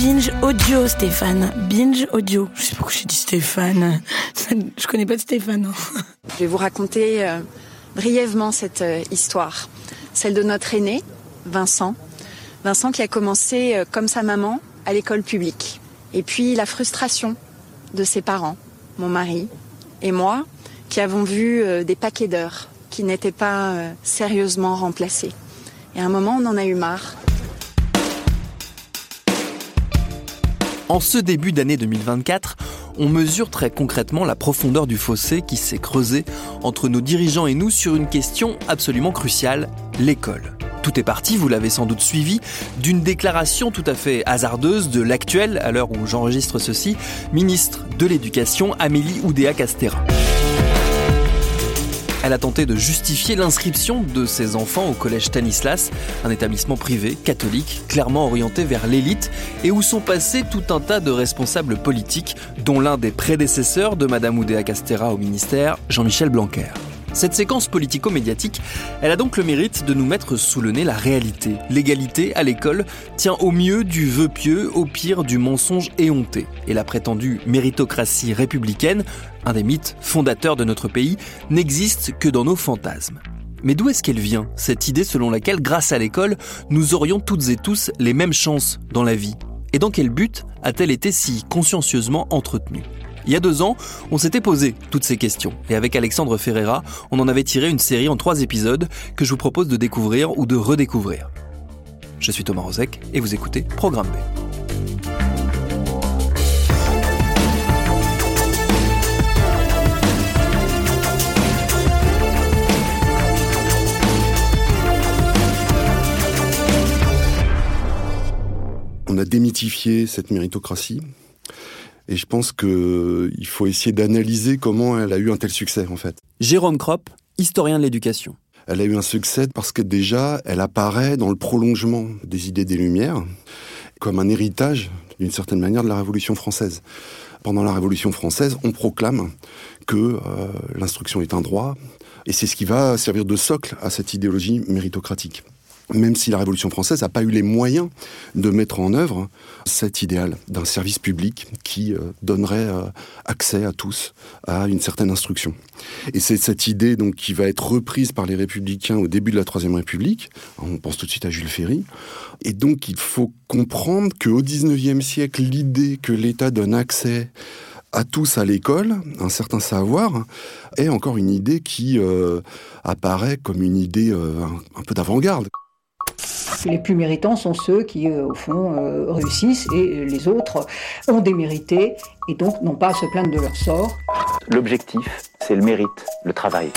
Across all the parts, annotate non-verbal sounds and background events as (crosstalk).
Binge audio, Stéphane. Binge audio. Je sais pas pourquoi j'ai dit Stéphane. (laughs) Je connais pas de Stéphane. hein. Je vais vous raconter euh, brièvement cette euh, histoire, celle de notre aîné, Vincent. Vincent qui a commencé euh, comme sa maman à l'école publique. Et puis la frustration de ses parents, mon mari et moi, qui avons vu des paquets d'heures qui n'étaient pas sérieusement remplacés. Et à un moment, on en a eu marre. En ce début d'année 2024, on mesure très concrètement la profondeur du fossé qui s'est creusé entre nos dirigeants et nous sur une question absolument cruciale, l'école. Tout est parti, vous l'avez sans doute suivi, d'une déclaration tout à fait hasardeuse de l'actuelle, à l'heure où j'enregistre ceci, ministre de l'Éducation Amélie Oudéa-Castéra. Elle a tenté de justifier l'inscription de ses enfants au collège Stanislas, un établissement privé, catholique, clairement orienté vers l'élite et où sont passés tout un tas de responsables politiques, dont l'un des prédécesseurs de Madame Oudéa Castéra au ministère, Jean-Michel Blanquer. Cette séquence politico-médiatique, elle a donc le mérite de nous mettre sous le nez la réalité. L'égalité à l'école tient au mieux du vœu pieux, au pire du mensonge éhonté. Et la prétendue méritocratie républicaine, un des mythes fondateurs de notre pays, n'existe que dans nos fantasmes. Mais d'où est-ce qu'elle vient, cette idée selon laquelle, grâce à l'école, nous aurions toutes et tous les mêmes chances dans la vie? Et dans quel but a-t-elle été si consciencieusement entretenue? Il y a deux ans, on s'était posé toutes ces questions. Et avec Alexandre Ferreira, on en avait tiré une série en trois épisodes que je vous propose de découvrir ou de redécouvrir. Je suis Thomas Rozek et vous écoutez Programme B. On a démythifié cette méritocratie. Et je pense qu'il faut essayer d'analyser comment elle a eu un tel succès, en fait. Jérôme Kropp, historien de l'éducation. Elle a eu un succès parce que déjà, elle apparaît dans le prolongement des idées des Lumières, comme un héritage, d'une certaine manière, de la Révolution française. Pendant la Révolution française, on proclame que euh, l'instruction est un droit, et c'est ce qui va servir de socle à cette idéologie méritocratique même si la Révolution française n'a pas eu les moyens de mettre en œuvre cet idéal d'un service public qui euh, donnerait euh, accès à tous à une certaine instruction. Et c'est cette idée donc qui va être reprise par les républicains au début de la Troisième République. On pense tout de suite à Jules Ferry. Et donc il faut comprendre qu'au XIXe siècle, l'idée que l'État donne accès à tous à l'école, un certain savoir, est encore une idée qui euh, apparaît comme une idée un peu d'avant-garde. Les plus méritants sont ceux qui, euh, au fond, euh, réussissent et les autres ont démérité et donc n'ont pas à se plaindre de leur sort. L'objectif, c'est le mérite, le travail.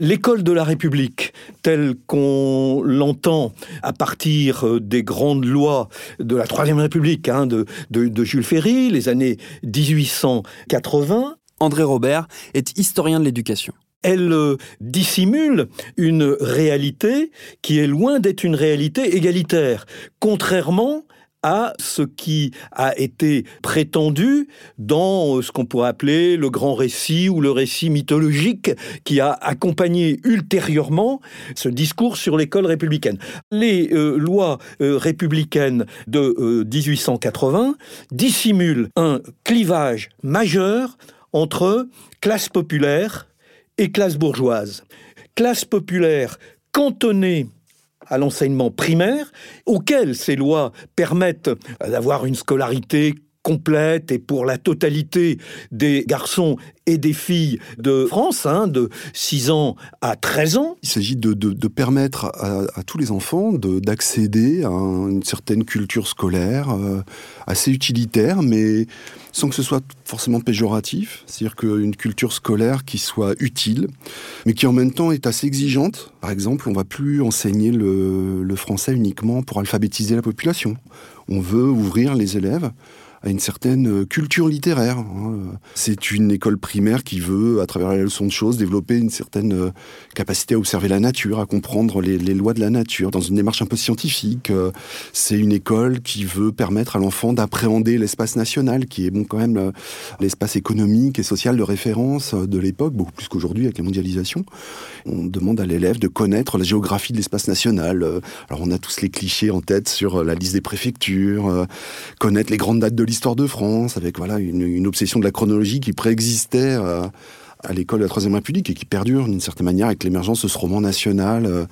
L'école de la République, telle qu'on l'entend à partir euh, des grandes lois de la Troisième République, hein, de, de, de Jules Ferry, les années 1880, André Robert est historien de l'éducation. Elle euh, dissimule une réalité qui est loin d'être une réalité égalitaire, contrairement à ce qui a été prétendu dans euh, ce qu'on pourrait appeler le grand récit ou le récit mythologique qui a accompagné ultérieurement ce discours sur l'école républicaine. Les euh, lois républicaines de euh, 1880 dissimulent un clivage majeur entre classe populaire et classe bourgeoise. Classe populaire cantonnée à l'enseignement primaire, auquel ces lois permettent d'avoir une scolarité complète et pour la totalité des garçons et des filles de France, hein, de 6 ans à 13 ans. Il s'agit de, permettre à, tous les enfants d'accéder à une certaine culture scolaire euh, assez utilitaire, mais sans que ce soit forcément péjoratif. C'est-à-dire qu'une culture scolaire qui soit utile, mais qui en même temps est assez exigeante. Par exemple, on va plus enseigner le français uniquement pour alphabétiser la population. On veut ouvrir les élèves à une certaine euh, culture littéraire. Hein. C'est une école primaire qui veut, à travers la leçon de choses, développer une certaine euh, capacité à observer la nature, à comprendre les, lois de la nature, dans une démarche un peu scientifique. Euh. C'est une école qui veut permettre à l'enfant d'appréhender l'espace national, qui est bon quand même l'espace économique et social de référence de l'époque, beaucoup plus qu'aujourd'hui avec la mondialisation. On demande à l'élève de connaître la géographie de l'espace national. Alors on a tous les clichés en tête sur la liste des préfectures, connaître les grandes dates de l'histoire de France, avec voilà une, obsession de la chronologie qui préexistait euh, à l'école de la Troisième République et qui perdure d'une certaine manière avec l'émergence de ce roman national euh,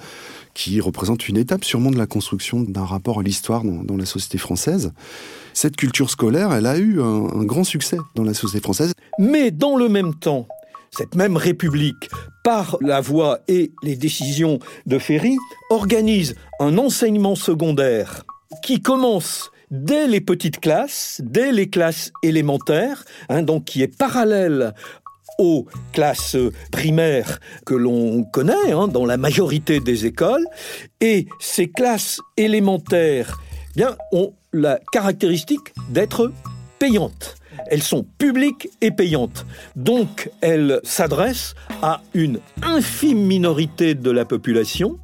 qui représente une étape sûrement de la construction d'un rapport à l'histoire dans, la société française. Cette culture scolaire, elle a eu un, un grand succès dans la société française. Mais dans le même temps, cette même République, par la voix et les décisions de Ferry, organise un enseignement secondaire qui commence dès les petites classes, dès les classes élémentaires, hein, donc qui est parallèle aux classes primaires que l'on connaît hein, dans la majorité des écoles. Et ces classes élémentaires bien, ont la caractéristique d'être payantes. Elles sont publiques et payantes. Donc elles s'adressent à une infime minorité de la population.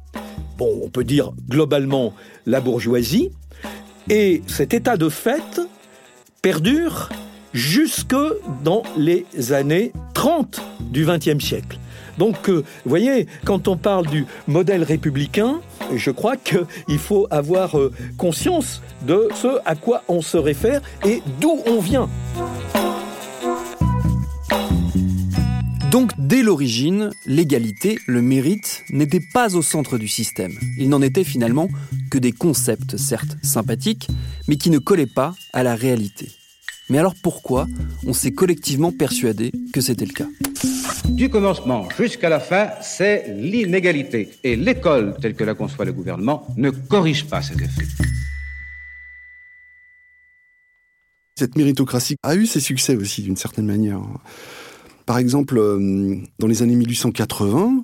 Bon, on peut dire globalement la bourgeoisie, et cet état de fait perdure jusque dans les années 30 du XXe siècle. Donc, euh, vous voyez, quand on parle du modèle républicain, je crois qu'il faut avoir euh, conscience de ce à quoi on se réfère et d'où on vient. Donc dès l'origine, l'égalité, le mérite n'étaient pas au centre du système. Il n'en était finalement que des concepts, certes sympathiques, mais qui ne collaient pas à la réalité. Mais alors pourquoi on s'est collectivement persuadé que c'était le cas? Du commencement jusqu'à la fin, c'est l'inégalité. Et l'école, telle que la conçoit le gouvernement, ne corrige pas ces effets. Cette méritocratie a eu ses succès aussi, d'une certaine manière. Par exemple, euh, dans les années 1880,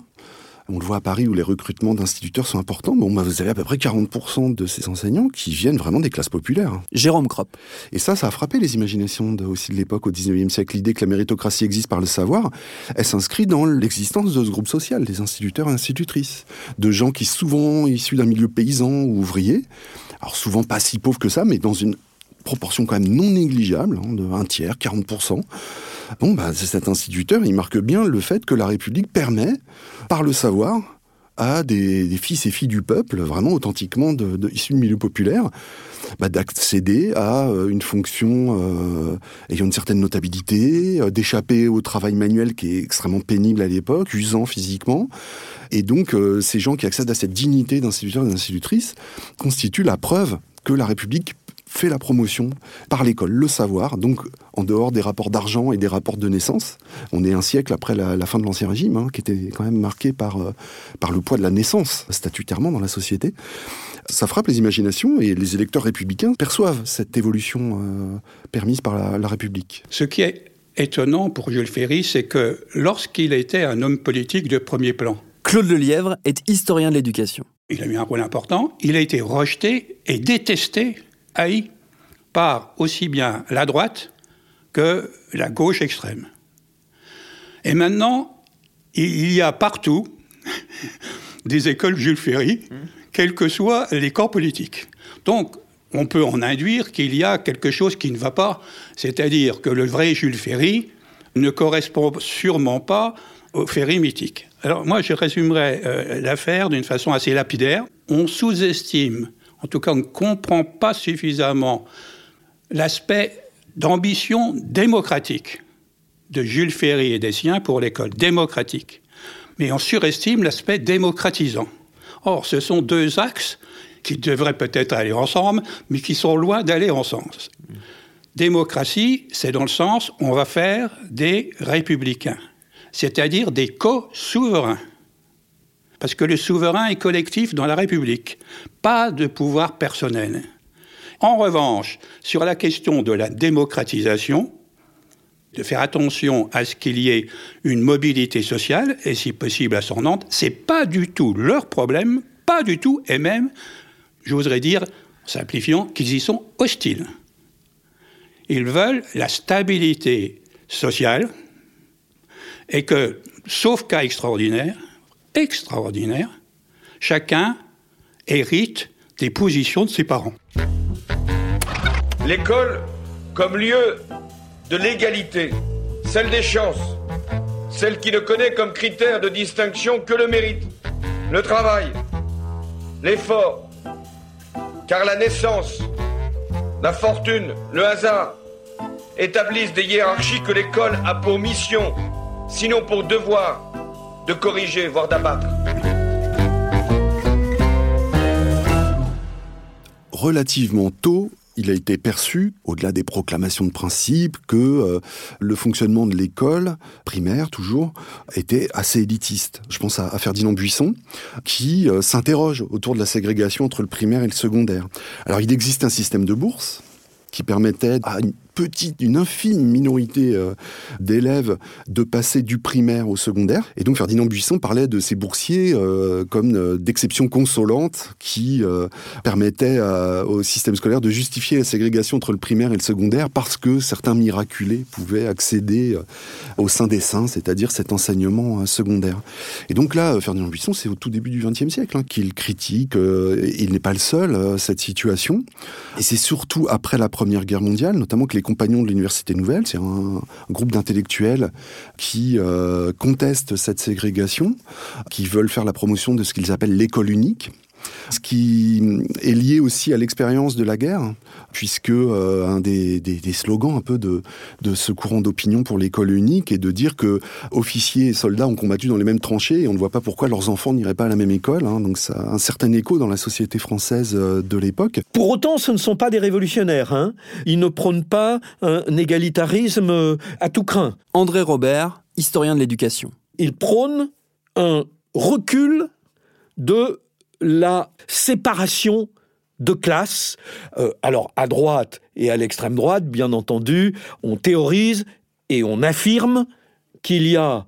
on le voit à Paris où les recrutements d'instituteurs sont importants. Bon, bah, vous avez à peu près 40% de ces enseignants qui viennent vraiment des classes populaires. Jérôme Kropp. Et ça, ça a frappé les imaginations aussi de l'époque, au 19e siècle. L'idée que la méritocratie existe par le savoir, elle s'inscrit dans l'existence de ce groupe social, des instituteurs et institutrices. De gens qui, souvent issus d'un milieu paysan ou ouvrier, alors souvent pas si pauvres que ça, mais dans une proportion quand même non négligeable, hein, de un tiers, 40%. Bon, bah, cet instituteur, il marque bien le fait que la République permet, par le savoir, à des, fils et filles du peuple, vraiment authentiquement de, de issus du milieu populaire, bah, d'accéder à euh, une fonction euh, ayant une certaine notabilité, euh, d'échapper au travail manuel qui est extrêmement pénible à l'époque, usant physiquement. Et donc, ces gens qui accèdent à cette dignité d'instituteur et d'institutrice constituent la preuve que la République fait la promotion par l'école, le savoir, donc en dehors des rapports d'argent et des rapports de naissance. On est un siècle après la, fin de l'Ancien Régime, hein, qui était quand même marqué par, euh, par le poids de la naissance statutairement dans la société. Ça frappe les imaginations et les électeurs républicains perçoivent cette évolution euh, permise par la, République. Ce qui est étonnant pour Jules Ferry, c'est que lorsqu'il était un homme politique de premier plan, Claude Lelièvre est historien de l'éducation. Il a eu un rôle important. Il a été rejeté et détesté haï par aussi bien la droite que la gauche extrême. Et maintenant, il y a partout (laughs) des écoles Jules Ferry, quels que soient les corps politiques. Donc, on peut en induire qu'il y a quelque chose qui ne va pas, c'est-à-dire que le vrai Jules Ferry ne correspond sûrement pas au Ferry mythique. Alors moi, je résumerai euh, l'affaire d'une façon assez lapidaire. On sous-estime en tout cas, on ne comprend pas suffisamment l'aspect d'ambition démocratique de Jules Ferry et des siens pour l'école démocratique. Mais on surestime l'aspect démocratisant. Or, ce sont deux axes qui devraient peut-être aller ensemble, mais qui sont loin d'aller ensemble. démocratie, c'est dans le sens on va faire des républicains, c'est-à-dire des co-souverains. Parce que le souverain est collectif dans la République, pas de pouvoir personnel. En revanche, sur la question de la démocratisation, de faire attention à ce qu'il y ait une mobilité sociale, et si possible ascendante, c'est pas du tout leur problème, pas du tout, et même, je voudrais dire, simplifiant, qu'ils y sont hostiles. Ils veulent la stabilité sociale, et que, sauf cas extraordinaire, extraordinaire, chacun hérite des positions de ses parents. L'école comme lieu de l'égalité, celle des chances, celle qui ne connaît comme critère de distinction que le mérite, le travail, l'effort, car la naissance, la fortune, le hasard établissent des hiérarchies que l'école a pour mission, sinon pour devoir, de corriger, voire d'abattre. Relativement tôt, il a été perçu, au-delà des proclamations de principe, que euh, le fonctionnement de l'école primaire, toujours, était assez élitiste. Je pense à, Ferdinand Buisson, qui euh, s'interroge autour de la ségrégation entre le primaire et le secondaire. Alors, il existe un système de bourse qui permettait une infime minorité euh, d'élèves de passer du primaire au secondaire. Et donc Ferdinand Buisson parlait de ces boursiers euh, comme euh, d'exceptions consolantes qui permettaient au système scolaire de justifier la ségrégation entre le primaire et le secondaire parce que certains miraculés pouvaient accéder au sein des saints, c'est-à-dire cet enseignement secondaire. Et donc là, Ferdinand Buisson, c'est au tout début du XXe siècle hein, qu'il critique, il n'est pas le seul, cette situation. Et c'est surtout après la Première Guerre mondiale, notamment que les compagnons de l'Université Nouvelle, c'est un, groupe d'intellectuels qui euh, contestent cette ségrégation, qui veulent faire la promotion de ce qu'ils appellent l'école unique ce qui est lié aussi à l'expérience de la guerre, puisque euh, un des, slogans un peu de, ce courant d'opinion pour l'école unique est de dire que officiers et soldats ont combattu dans les mêmes tranchées et on ne voit pas pourquoi leurs enfants n'iraient pas à la même école. Hein. donc ça a un certain écho dans la société française euh, de l'époque. Pour autant, ce ne sont pas des révolutionnaires. Hein. Ils ne prônent pas un égalitarisme euh, à tout craint. André Robert, historien de l'éducation. Ils prônent un recul de la séparation de classes. Euh, alors, à droite et à l'extrême droite, bien entendu, on théorise et on affirme qu'il y a,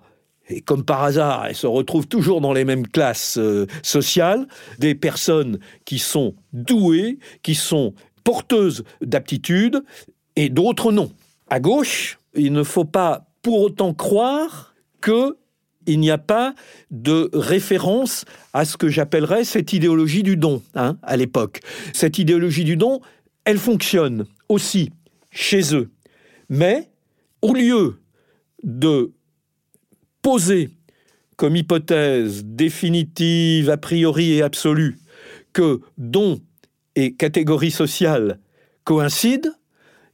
et comme par hasard, elles se retrouvent toujours dans les mêmes classes euh, sociales, des personnes qui sont douées, qui sont porteuses d'aptitudes, et d'autres non. À gauche, il ne faut pas pour autant croire que il n'y a pas de référence à ce que j'appellerais cette idéologie du don hein, à l'époque. Cette idéologie du don, elle fonctionne aussi chez eux. Mais au lieu de poser comme hypothèse définitive, a priori et absolue, que don et catégorie sociale coïncident,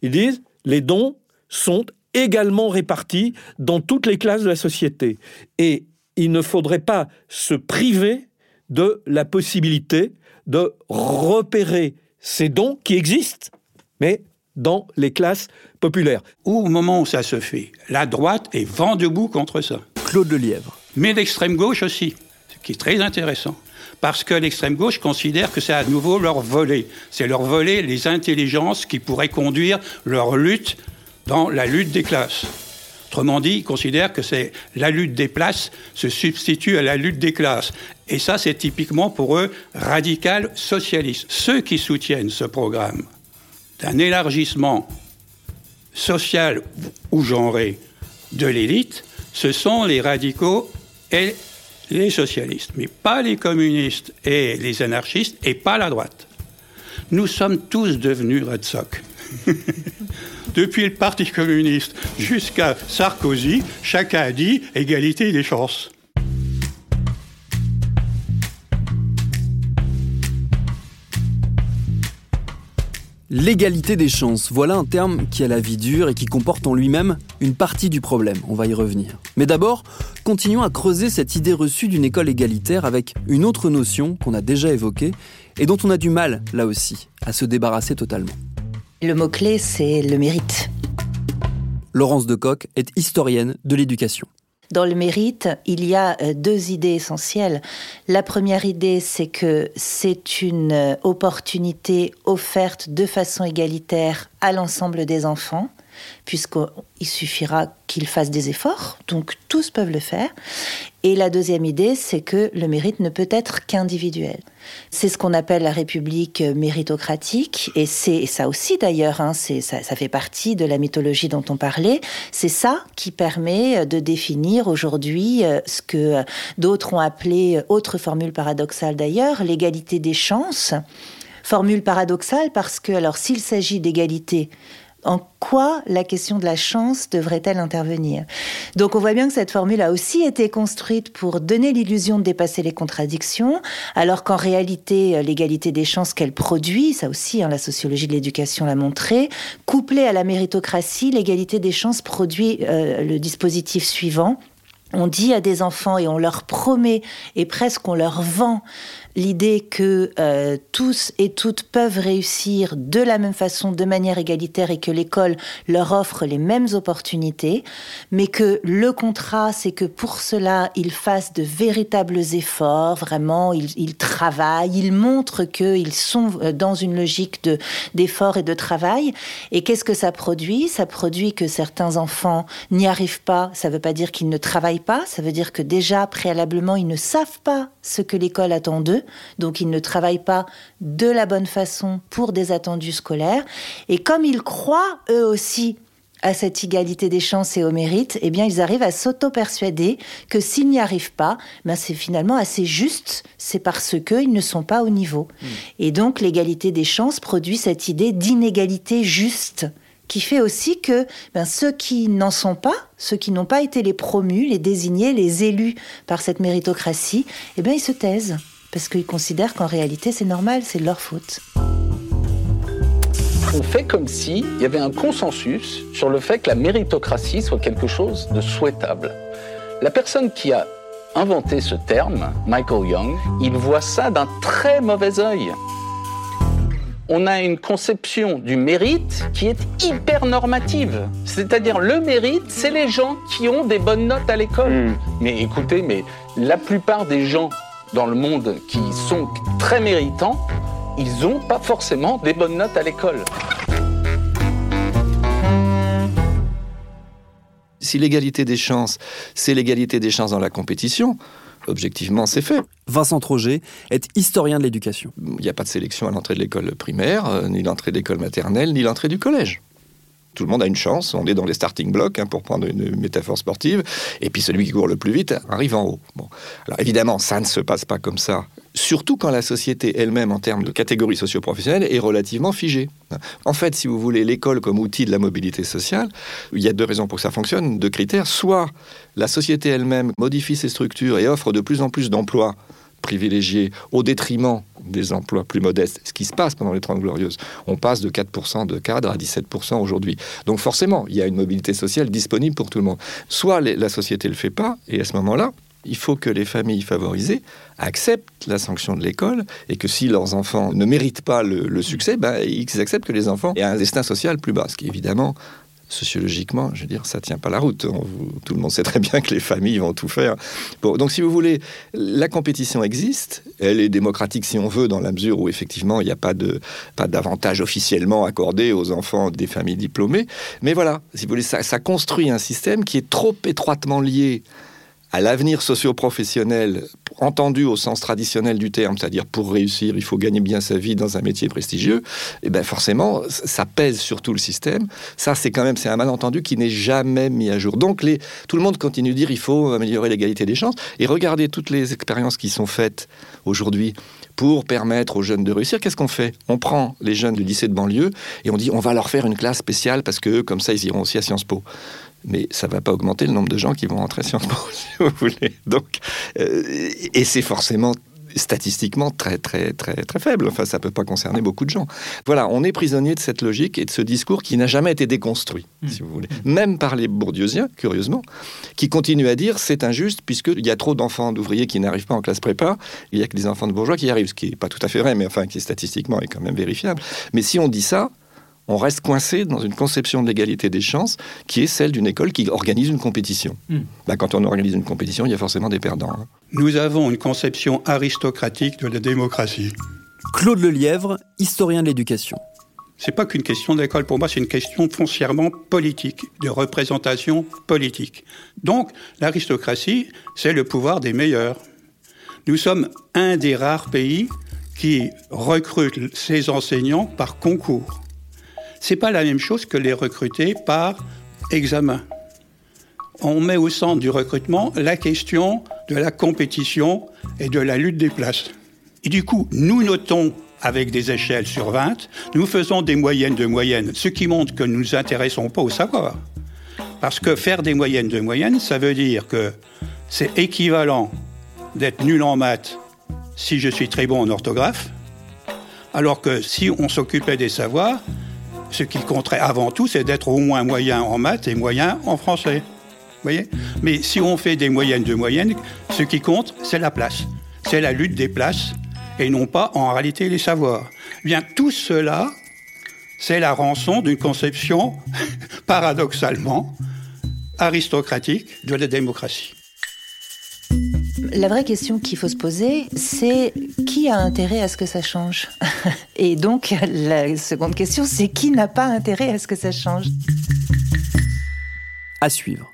ils disent les dons sont également répartis dans toutes les classes de la société. Et il ne faudrait pas se priver de la possibilité de repérer ces dons qui existent, mais dans les classes populaires. Au moment où ça se fait, la droite est vent debout contre ça. Claude Lelièvre. Mais l'extrême gauche aussi, ce qui est très intéressant. Parce que l'extrême gauche considère que c'est à nouveau leur volet. C'est leur volet les intelligences qui pourraient conduire leur lutte dans la lutte des classes. Autrement dit, ils considèrent que c'est la lutte des places se substitue à la lutte des classes. Et ça, c'est typiquement pour eux radical socialiste. Ceux qui soutiennent ce programme d'un élargissement social ou genré de l'élite, ce sont les radicaux et les socialistes, mais pas les communistes et les anarchistes et pas la droite. Nous sommes tous devenus Red Sox. (laughs) Depuis le Parti communiste jusqu'à Sarkozy, chacun a dit égalité des chances. L'égalité des chances, voilà un terme qui a la vie dure et qui comporte en lui-même une partie du problème, on va y revenir. Mais d'abord, continuons à creuser cette idée reçue d'une école égalitaire avec une autre notion qu'on a déjà évoquée et dont on a du mal, là aussi, à se débarrasser totalement Le mot-clé, c'est le mérite. Laurence Decoq est historienne de l'éducation. Dans le mérite, il y a euh, deux idées essentielles. La première idée, c'est que c'est une euh, opportunité offerte de façon égalitaire à l'ensemble des enfants puisqu'il suffira qu'ils fassent des efforts, donc tous peuvent le faire. Et la deuxième idée, c'est que le mérite ne peut être qu'individuel. C'est ce qu'on appelle la République méritocratique, et c'est ça aussi d'ailleurs, hein, ça, fait partie de la mythologie dont on parlait. C'est ça qui permet de définir aujourd'hui euh, ce que d'autres ont appelé, autre formule paradoxale d'ailleurs, l'égalité des chances. Formule paradoxale parce que, alors, s'il s'agit d'égalité en quoi la question de la chance devrait-elle intervenir? Donc on voit bien que cette formule a aussi été construite pour donner l'illusion de dépasser les contradictions, alors qu'en réalité l'égalité des chances qu'elle produit, ça aussi hein, la sociologie de l'éducation l'a montré, couplée à la méritocratie, l'égalité des chances produit euh, le dispositif suivant. On dit à des enfants et on leur promet et presque on leur vend l'idée que euh, tous et toutes peuvent réussir de la même façon, de manière égalitaire, et que l'école leur offre les mêmes opportunités, mais que le contrat, c'est que pour cela, ils fassent de véritables efforts, vraiment, ils, travaillent, ils montrent qu'ils sont euh, dans une logique de, d'effort et de travail. Et qu'est-ce que ça produit? Ça produit que certains enfants n'y arrivent pas, ça ne veut pas dire qu'ils ne travaillent pas, ça veut dire que déjà, préalablement, ils ne savent pas ce que l'école attend d'eux donc ils ne travaillent pas de la bonne façon pour des attendus scolaires. Et comme ils croient eux aussi à cette égalité des chances et au mérite, eh bien, ils arrivent à s'auto-persuader que s'ils n'y arrivent pas, ben c'est finalement assez juste, c'est parce qu'ils ne sont pas au niveau. Hmm. Et donc, l'égalité des chances produit cette idée d'inégalité juste qui fait aussi que ben, ceux qui n'en sont pas, ceux qui n'ont pas été les promus, les désignés, les élus par cette méritocratie, eh bien, ils se taisent parce qu'ils considèrent qu'en réalité c'est normal, c'est leur faute. On fait comme s'il y avait un consensus sur le fait que la méritocratie soit quelque chose de souhaitable. La personne qui a inventé ce terme, Michael Young, il voit ça d'un très mauvais œil. On a une conception du mérite qui est hyper normative. C'est-à-dire le mérite, c'est les gens qui ont des bonnes notes à l'école. Hmm. Mais écoutez, mais la plupart des gens dans le monde qui sont très méritants, ils n'ont pas forcément des bonnes notes à l'école. Si l'égalité des chances, c'est l'égalité des chances dans la compétition, objectivement, c'est fait. Vincent Troget est historien de l'éducation. Il n'y a pas de sélection à l'entrée de l'école primaire, euh, ni l'entrée de l'école maternelle, ni l'entrée du collège. Tout le monde a une chance, on est dans les starting blocks, hein, pour prendre une métaphore sportive, et puis celui qui court le plus vite arrive en haut. Bon. Alors évidemment, ça ne se passe pas comme ça, surtout quand la société elle-même, en termes de catégories socio-professionnelles, est relativement figée. En fait, si vous voulez l'école comme outil de la mobilité sociale, il y a deux raisons pour que ça fonctionne, deux critères. Soit la société elle-même modifie ses structures et offre de plus en plus d'emplois privilégiés au détriment des emplois plus modestes, ce qui se passe pendant les Trente Glorieuses. On passe de 4% de cadres à 17% aujourd'hui. Donc forcément, il y a une mobilité sociale disponible pour tout le monde. Soit la société ne le fait pas, et à ce moment-là, il faut que les familles favorisées acceptent la sanction de l'école et que si leurs enfants ne méritent pas le, succès, ben, ils acceptent que les enfants aient un destin social plus bas, ce qui évidemment sociologiquement, je veux dire, ça tient pas la route. tout le monde sait très bien que les familles vont tout faire. Bon, donc, si vous voulez, la compétition existe. Elle est démocratique, si on veut, dans la mesure où, effectivement, il n'y a pas de pas d'avantage officiellement accordé aux enfants des familles diplômées. Mais voilà, si vous voulez, ça, ça construit un système qui est trop étroitement lié à l'avenir socio-professionnel entendu au sens traditionnel du terme, c'est-à-dire pour réussir, il faut gagner bien sa vie dans un métier prestigieux, et eh bien forcément, ça pèse sur tout le système. Ça, c'est quand même c'est un malentendu qui n'est jamais mis à jour. Donc les, tout le monde continue de dire il faut améliorer l'égalité des chances. Et regardez toutes les expériences qui sont faites aujourd'hui pour permettre aux jeunes de réussir. Qu'est-ce qu'on fait? On prend les jeunes du lycée de banlieue et on dit on va leur faire une classe spéciale parce que comme ça ils iront aussi à Sciences Po mais ça ne va pas augmenter le nombre de gens qui vont rentrer à Sciences Po, (laughs) si vous voulez. Donc, euh, et c'est forcément statistiquement très très très très faible. Enfin, ça peut pas concerner beaucoup de gens. Voilà, on est prisonnier de cette logique et de ce discours qui n'a jamais été déconstruit, hmm. si vous voulez, même par les bourdieusiens, curieusement, qui continuent à dire c'est injuste puisqu'il y a trop d'enfants d'ouvriers qui n'arrivent pas en classe prépa, il y a que des enfants de bourgeois qui arrivent, ce qui est pas tout à fait vrai, mais enfin qui statistiquement est quand même vérifiable. Mais si on dit ça, on reste coincé dans une conception de l'égalité des chances qui est celle d'une école qui organise une compétition. Hmm. Bah, quand on organise une compétition, il y a forcément des perdants. hein. Nous avons une conception aristocratique de la démocratie. Claude Lelièvre, historien de l'éducation. C'est pas qu'une question d'école pour moi, c'est une question foncièrement politique, de représentation politique. Donc, l'aristocratie, c'est le pouvoir des meilleurs. Nous sommes un des rares pays qui recrute ses enseignants par concours. C'est pas la même chose que les recruter par examen. On met au centre du recrutement la question de la compétition et de la lutte des places. Et du coup, nous notons avec des échelles sur 20, nous faisons des moyennes de moyennes, ce qui montre que nous ne nous intéressons pas au savoir. Parce que faire des moyennes de moyennes, ça veut dire que c'est équivalent d'être nul en maths si je suis très bon en orthographe, alors que si on s'occupait des savoirs, ce qui compterait avant tout, c'est d'être au moins moyen en maths et moyen en français. voyez? Mais si on fait des moyennes de moyennes, ce qui compte, c'est la place. C'est la lutte des places et non pas en réalité les savoirs. Eh Bien, tout cela, c'est la rançon d'une conception, (laughs) paradoxalement, aristocratique de la démocratie. La vraie question qu'il faut se poser, c'est qui a intérêt à ce que ça change? Et donc, la seconde question, c'est qui n'a pas intérêt à ce que ça change? À suivre.